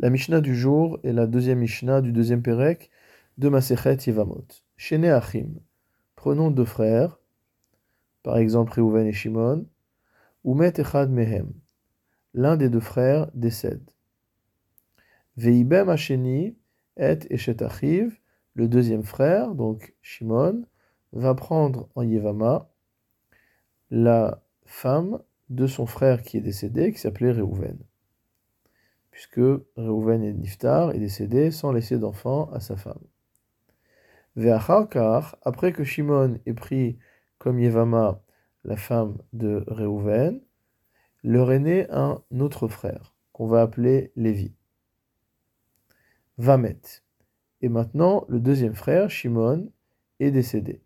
La Mishnah du jour est la deuxième Mishnah du deuxième Pérec de Masechet Yevamot. Shene Achim. Prenons deux frères, par exemple Reuven et Shimon, ou Met Echad Mehem. L'un des deux frères décède. Veibem Hasheni et Eshet Achiv, le deuxième frère, donc Shimon, va prendre en Yevama la femme de son frère qui est décédé, qui s'appelait Reuven puisque Reuven est Niftar est décédé sans laisser d'enfant à sa femme. Ve'acharkar, après que Shimon ait pris comme Yevama la femme de Reuven, leur est né un autre frère, qu'on va appeler Lévi. Vamet. Et maintenant, le deuxième frère, Shimon, est décédé.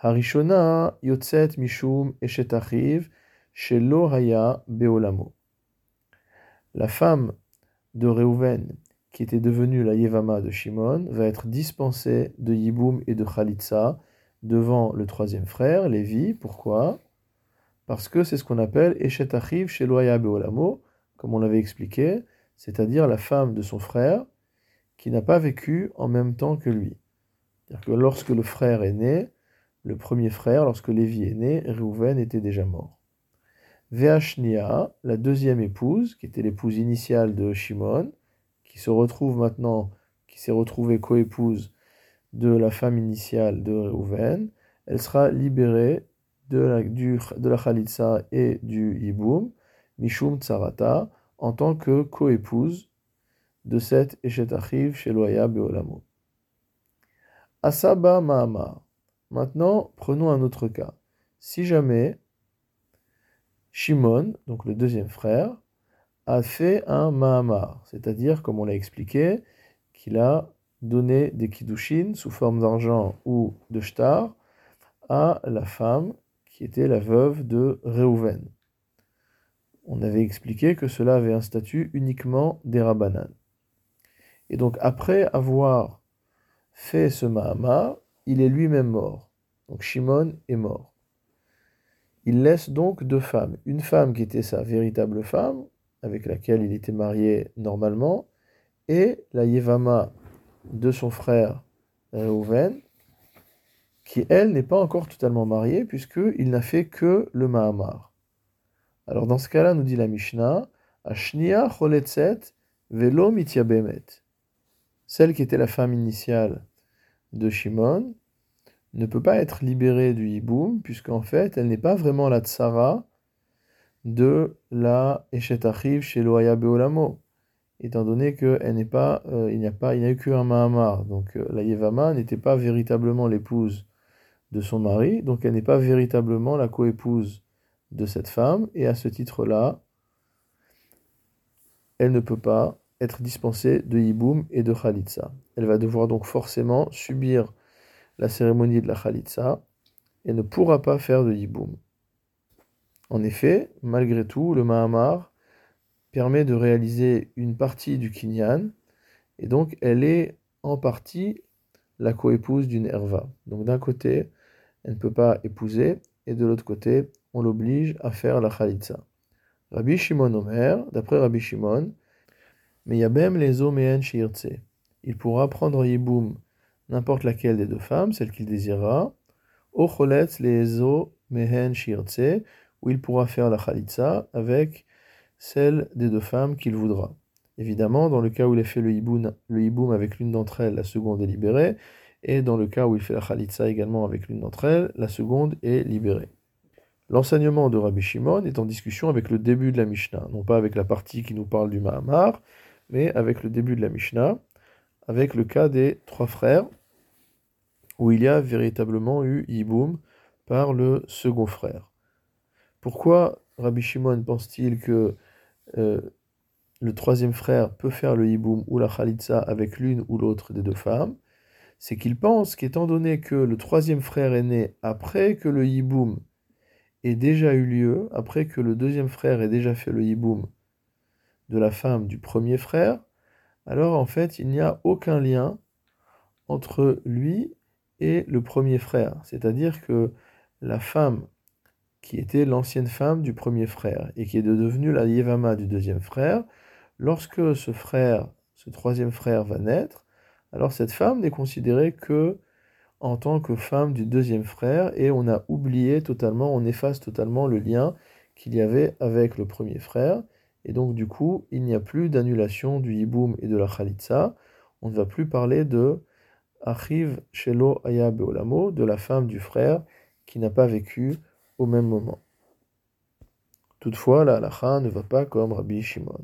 Harishona yotzet mishum eshet achiv shelo haya beolamo la femme de Reuven, qui était devenue la Yevama de Shimon, va être dispensée de Yiboum et de Khalitsa devant le troisième frère, Lévi. Pourquoi? Parce que c'est ce qu'on appelle Eshet Achiv Sheloya Beolamo, comme on l'avait expliqué, c'est-à-dire la femme de son frère qui n'a pas vécu en même temps que lui. C'est-à-dire que lorsque le frère est né, le premier frère, lorsque Lévi est né, Reuven était déjà mort. Veashnia, la deuxième épouse, qui était l'épouse initiale de Shimon, qui se retrouve maintenant, qui s'est retrouvée coépouse de la femme initiale de Reuven, elle sera libérée de la, du, Khalitsa et du Yiboum, Mishum Tsarata, en tant que coépouse de cette Eshet Achiv Sheloya Beolamo. Asaba Mahamar. Maintenant, prenons un autre cas. Si jamais Shimon, donc le deuxième frère, a fait un Mahamar, c'est-à-dire, comme on l'a expliqué, qu'il a donné des kiddushin sous forme d'argent ou de shtar à la femme qui était la veuve de Reuven. On avait expliqué que cela avait un statut uniquement des Rabbanan. Et donc, après avoir fait ce Mahamar, il est lui-même mort. Donc, Shimon est mort. Il laisse donc deux femmes. Une femme qui était sa véritable femme, avec laquelle il était marié normalement, et la Yevama de son frère Reuven, qui elle n'est pas encore totalement mariée, puisqu'il n'a fait que le Mahamar. Alors dans ce cas-là, nous dit la Mishnah, Ashnia choletzet velo mityabemet. Celle qui était la femme initiale de Shimon, ne peut pas être libérée du hiboum, puisqu'en fait, elle n'est pas vraiment la tsara de la Echetachiv chez Loaya Beolamo, étant donné qu'il n'est pas, euh, il n'y a pas, il n'y a eu qu'un Mahamar. Donc euh, la Yevama n'était pas véritablement l'épouse de son mari, donc elle n'est pas véritablement la coépouse de cette femme, et à ce titre-là, elle ne peut pas être dispensée de hiboum et de khalitsa. Elle va devoir donc forcément subir la cérémonie de la Khalitsa et ne pourra pas faire de Yiboum. En effet, malgré tout, le Mahamar permet de réaliser une partie du Kinyan et donc elle est en partie la coépouse d'une Herva. Donc d'un côté, elle ne peut pas épouser et de l'autre côté, on l'oblige à faire la Khalitsa. Rabbi Shimon Omer, d'après Rabbi Shimon, mais Yabem les Oméen Shirtse. Il pourra prendre Yiboum n'importe laquelle des deux femmes, celle qu'il désirera, Ocholetz les mehen shirtse, où il pourra faire la khalitsa avec celle des deux femmes qu'il voudra. Évidemment, dans le cas où il a fait le hiboum, le avec l'une d'entre elles, la seconde est libérée, et dans le cas où il fait la khalitsa également avec l'une d'entre elles, la seconde est libérée. L'enseignement de Rabbi Shimon est en discussion avec le début de la Mishnah, non pas avec la partie qui nous parle du Mahamar, mais avec le début de la Mishnah, avec le cas des trois frères, où il y a véritablement eu Yiboum par le second frère. Pourquoi Rabbi Shimon pense-t-il que euh, le troisième frère peut faire le Yiboum ou la Khalitsa avec l'une ou l'autre des deux femmes? C'est qu'il pense qu'étant donné que le troisième frère est né après que le Yiboum ait déjà eu lieu, après que le deuxième frère ait déjà fait le Yiboum de la femme du premier frère, alors en fait il n'y a aucun lien entre lui et le premier frère. C'est-à-dire que la femme qui était l'ancienne femme du premier frère et qui est devenue la Yevama du deuxième frère lorsque ce frère, ce troisième frère va naître, alors cette femme n'est considérée que en tant que femme du deuxième frère et on a oublié totalement, on efface totalement le lien qu'il y avait avec le premier frère. Et donc du coup, il n'y a plus d'annulation du hiboum et de la khalitsa. On ne va plus parler de Achiv Shelo Aya Beolamo, de la femme du frère qui n'a pas vécu au même moment. Toutefois, la halacha ne va pas comme Rabbi Shimon.